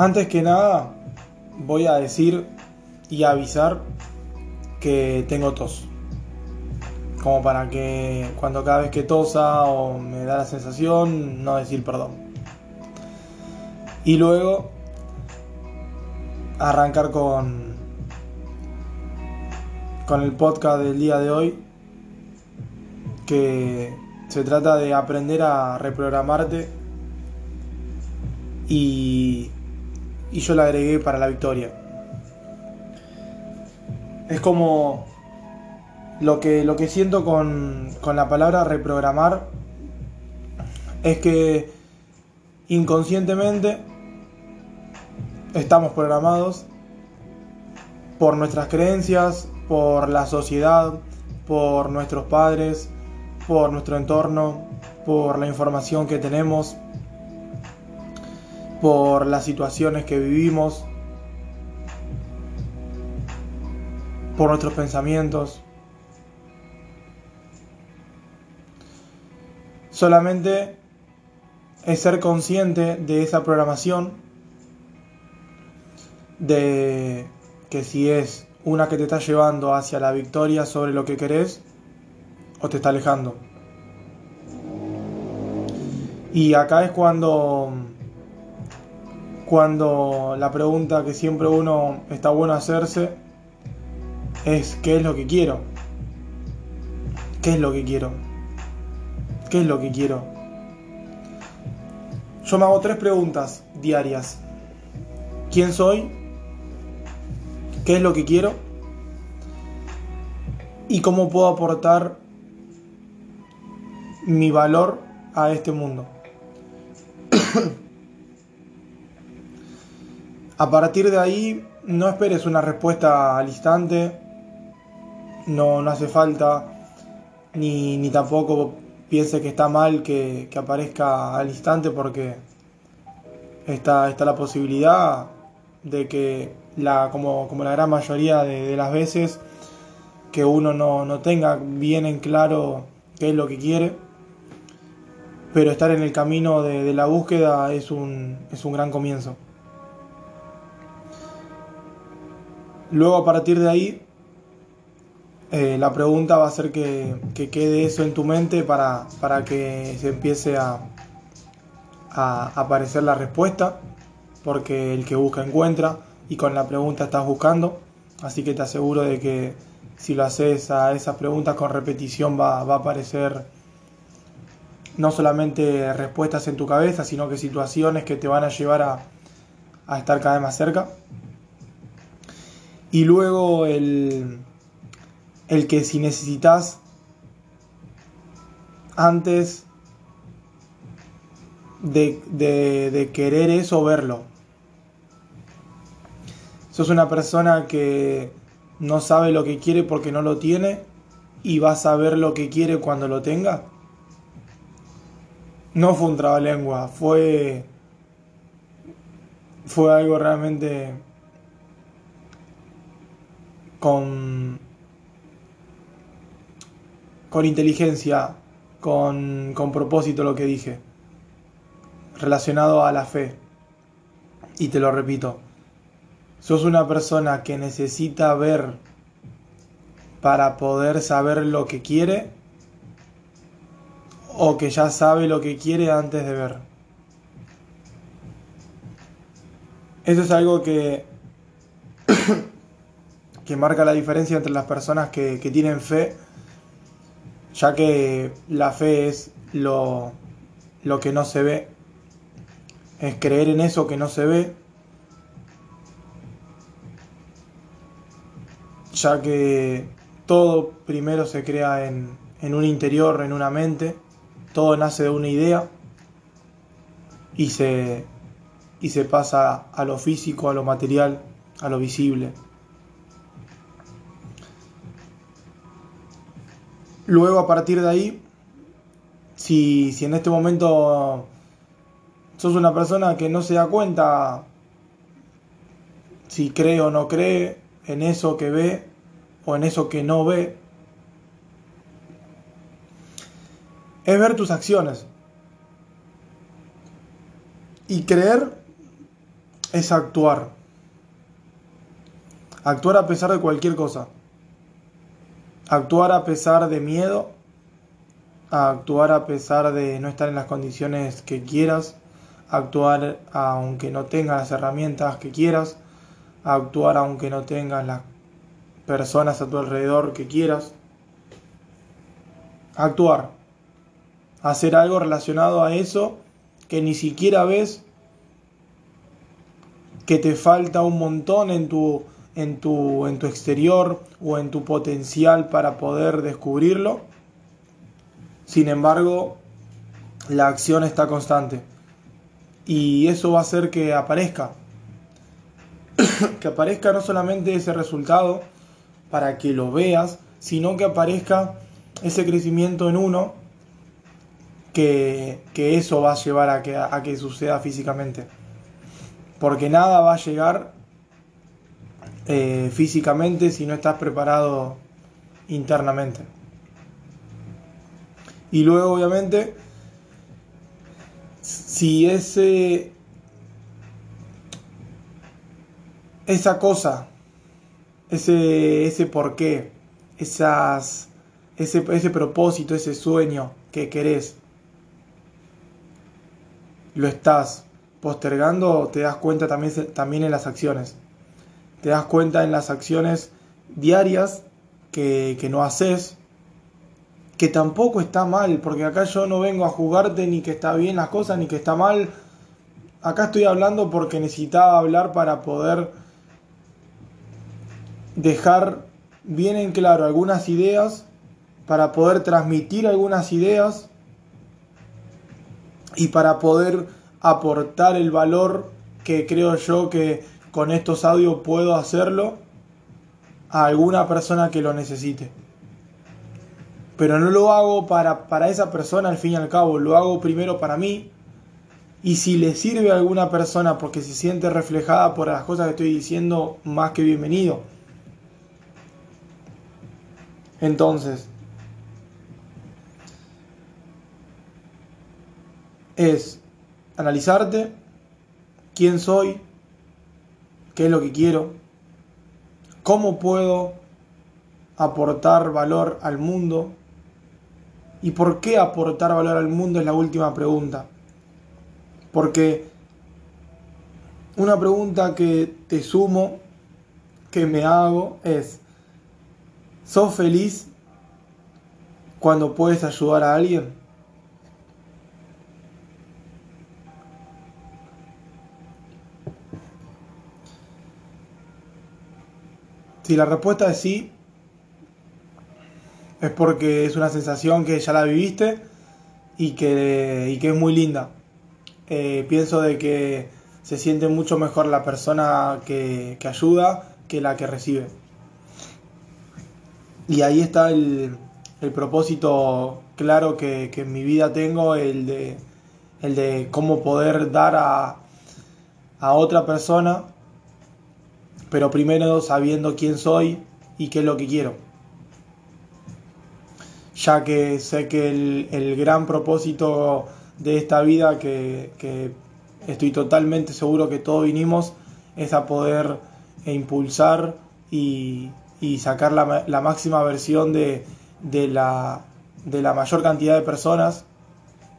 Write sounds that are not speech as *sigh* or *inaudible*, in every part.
Antes que nada, voy a decir y avisar que tengo tos. Como para que cuando cada vez que tosa o me da la sensación, no decir perdón. Y luego arrancar con, con el podcast del día de hoy, que se trata de aprender a reprogramarte y, y yo la agregué para la victoria. Es como lo que, lo que siento con, con la palabra reprogramar es que inconscientemente estamos programados por nuestras creencias, por la sociedad, por nuestros padres, por nuestro entorno, por la información que tenemos, por las situaciones que vivimos, por nuestros pensamientos. Solamente es ser consciente de esa programación, de que si es una que te está llevando hacia la victoria sobre lo que querés o te está alejando. Y acá es cuando cuando la pregunta que siempre uno está bueno hacerse es ¿qué es lo que quiero? ¿Qué es lo que quiero? ¿Qué es lo que quiero? Yo me hago tres preguntas diarias. ¿Quién soy? ¿Qué es lo que quiero? ¿Y cómo puedo aportar mi valor a este mundo? A partir de ahí, no esperes una respuesta al instante, no, no hace falta, ni, ni tampoco piense que está mal que, aparezca al instante porque está, está la posibilidad de que, la, como, como la gran mayoría de, de las veces, que uno no, no tenga bien en claro qué es lo que quiere, pero estar en el camino de, de la búsqueda es un, es un gran comienzo. Luego a partir de ahí, eh, la pregunta va a ser que, que, quede eso en tu mente para, para que se empiece a, a, aparecer la respuesta, porque el que busca encuentra y con la pregunta estás buscando, así que te aseguro de que si lo haces a esas preguntas con repetición va, va a aparecer no solamente respuestas en tu cabeza, sino que situaciones que te van a llevar a, a estar cada vez más cerca. Y luego el, el que si necesitas antes de, de, querer eso, verlo. Sos una persona que no sabe lo que quiere porque no lo tiene y va a saber lo que quiere cuando lo tenga. No fue un trabalengua, fue, fue algo realmente con, con inteligencia, con, con propósito lo que dije, relacionado a la fe. Y te lo repito, sos una persona que necesita ver para poder saber lo que quiere o que ya sabe lo que quiere antes de ver. Eso es algo que que marca la diferencia entre las personas que, que tienen fe, ya que la fe es lo, lo que no se ve, es creer en eso que no se ve, ya que todo primero se crea en, en un interior, en una mente, todo nace de una idea y se, y se pasa a lo físico, a lo material, a lo visible. Luego, a partir de ahí, si, si en este momento sos una persona que no se da cuenta si cree o no cree en eso que ve o en eso que no ve, es ver tus acciones. Y creer es actuar. Actuar a pesar de cualquier cosa. Actuar a pesar de miedo. Actuar a pesar de no estar en las condiciones que quieras. Actuar aunque no tengas las herramientas que quieras. Actuar aunque no tengas las personas a tu alrededor que quieras. Actuar. Hacer algo relacionado a eso que ni siquiera ves que te falta un montón en tu, en tu, en tu exterior o en tu potencial para poder descubrirlo. Sin embargo, la acción está constante. Y eso va a hacer que aparezca. *coughs* que aparezca no solamente ese resultado para que lo veas, sino que aparezca ese crecimiento en uno que, eso va a llevar a que, a que suceda físicamente porque nada va a llegar eh, físicamente si no estás preparado internamente. Y luego, obviamente, si ese esa cosa, ese, ese porqué, esas, ese, ese propósito, ese sueño que querés, lo estás postergando te das cuenta también, también en las acciones. Te das cuenta en las acciones diarias que, que no haces, que tampoco está mal, porque acá yo no vengo a jugarte ni que está bien las cosas, ni que está mal. Acá estoy hablando porque necesitaba hablar para poder dejar bien en claro algunas ideas, para poder transmitir algunas ideas y para poder aportar el valor que creo yo que con estos audios puedo hacerlo a alguna persona que lo necesite. Pero no lo hago para, para esa persona al fin y al cabo, lo hago primero para mí. Y si le sirve a alguna persona porque se siente reflejada por las cosas que estoy diciendo, más que bienvenido. Entonces, es analizarte quién soy, qué es lo que quiero, cómo puedo aportar valor al mundo y por qué aportar valor al mundo es la última pregunta. Porque una pregunta que te sumo, que me hago, es, ¿sos feliz cuando puedes ayudar a alguien? Si la respuesta es sí, es porque es una sensación que ya la viviste y que, que es muy linda. Eh, pienso de que se siente mucho mejor la persona que, ayuda que la que recibe. Y ahí está el, propósito claro que, en mi vida tengo, el de, el de cómo poder dar a, a otra persona pero primero sabiendo quién soy y qué es lo que quiero. Ya que sé que el, gran propósito de esta vida, que, estoy totalmente seguro que todos vinimos, es a poder impulsar y, sacar la, máxima versión de, la, de la mayor cantidad de personas.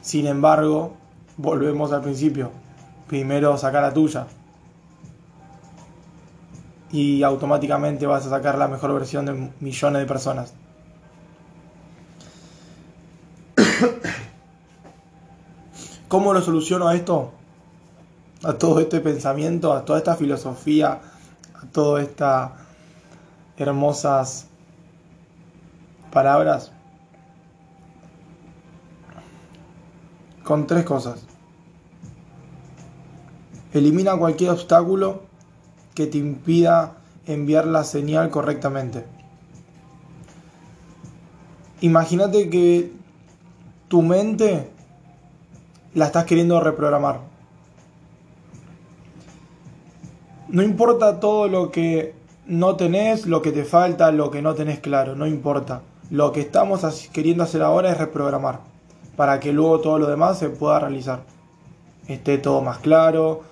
Sin embargo, volvemos al principio. Primero sacar la tuya y automáticamente vas a sacar la mejor versión de millones de personas. *coughs* ¿Cómo lo soluciono a esto? A todo este pensamiento, a toda esta filosofía, a todas estas hermosas palabras. Con tres cosas. Elimina cualquier obstáculo que te impida enviar la señal correctamente. Imagínate que tu mente la estás queriendo reprogramar. No importa todo lo que no tenés, lo que te falta, lo que no tenés claro, no importa. Lo que estamos queriendo hacer ahora es reprogramar para que luego todo lo demás se pueda realizar. Esté todo más claro,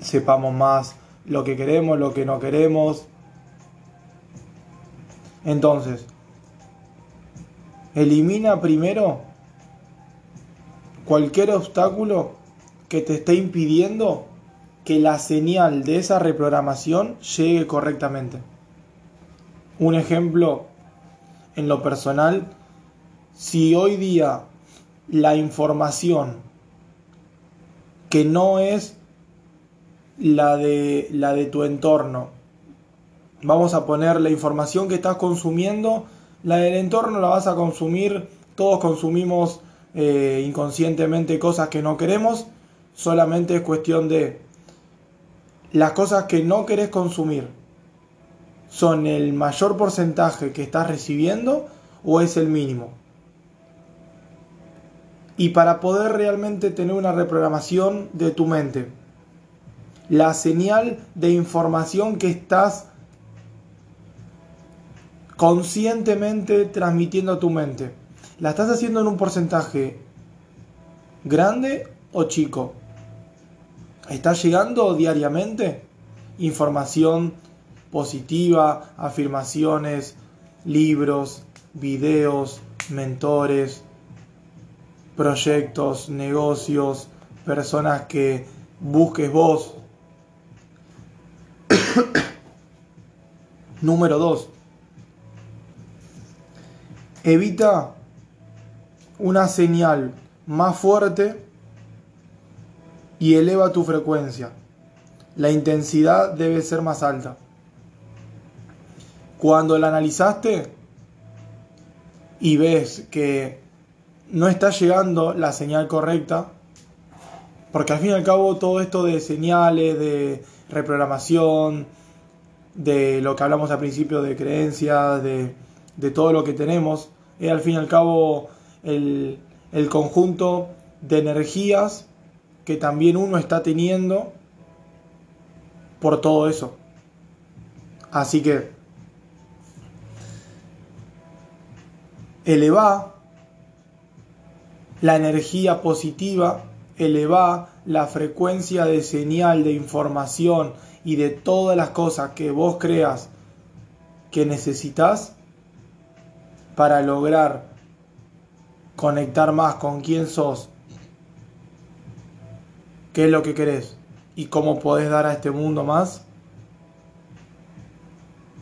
sepamos más lo que queremos, lo que no queremos. Entonces, elimina primero cualquier obstáculo que te esté impidiendo que la señal de esa reprogramación llegue correctamente. Un ejemplo en lo personal, si hoy día la información que no es la de, la de tu entorno, vamos a poner la información que estás consumiendo, la del entorno la vas a consumir, todos consumimos eh, inconscientemente cosas que no queremos, solamente es cuestión de las cosas que no querés consumir. Son el mayor porcentaje que estás recibiendo o es el mínimo. Y para poder realmente tener una reprogramación de tu mente, la señal de información que estás conscientemente transmitiendo a tu mente, ¿la estás haciendo en un porcentaje grande o chico? ¿Está llegando diariamente información positiva, afirmaciones, libros, videos, mentores, proyectos, negocios, personas que busques vos? Número 2. Evita una señal más fuerte y eleva tu frecuencia. La intensidad debe ser más alta. Cuando la analizaste y ves que no está llegando la señal correcta, porque al fin y al cabo todo esto de señales, de reprogramación, de lo que hablamos al principio de creencias, de, todo lo que tenemos, es al fin y al cabo el, el conjunto de energías que también uno está teniendo por todo eso. Así que eleva la energía positiva, eleva la frecuencia de señal, de información y de todas las cosas que vos creas que necesitas para lograr conectar más con quién sos, qué es lo que querés y cómo podés dar a este mundo más.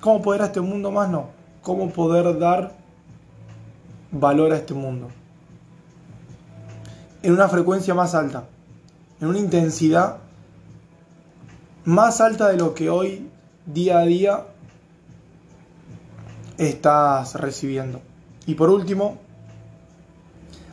¿Cómo poder a este mundo más? No. ¿Cómo poder dar valor a este mundo? En una frecuencia más alta, en una intensidad más alta de lo que hoy, día a día, estás recibiendo. Y por último,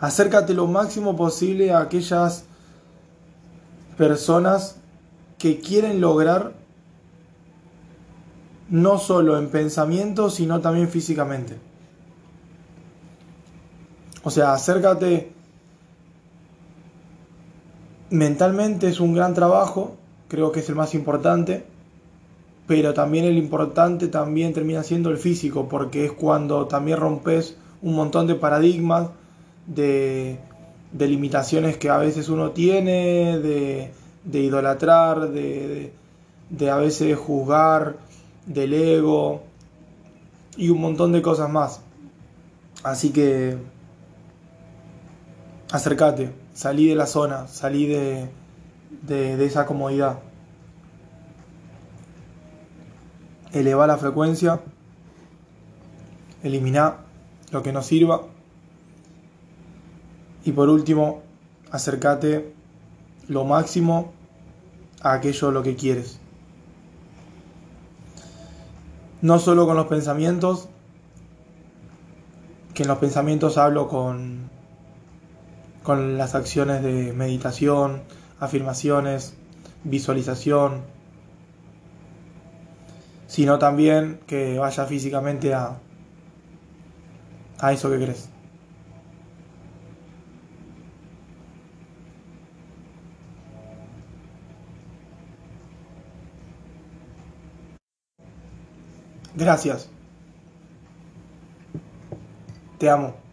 acércate lo máximo posible a aquellas personas que quieren lograr no solo en pensamiento, sino también físicamente. O sea, acércate mentalmente es un gran trabajo, creo que es el más importante, pero también el importante también termina siendo el físico, porque es cuando también rompes un montón de paradigmas, de limitaciones que a veces uno tiene, de, idolatrar, de, de, a veces juzgar, del ego y un montón de cosas más. Así que acércate, salí de la zona, salí de, de, esa comodidad. Eleva la frecuencia, elimina lo que no sirva y por último, acércate lo máximo a aquello lo que quieres. No solo con los pensamientos, que en los pensamientos hablo con, con las acciones de meditación, afirmaciones, visualización, sino también que vaya físicamente a, a eso que crees. Gracias. Te amo.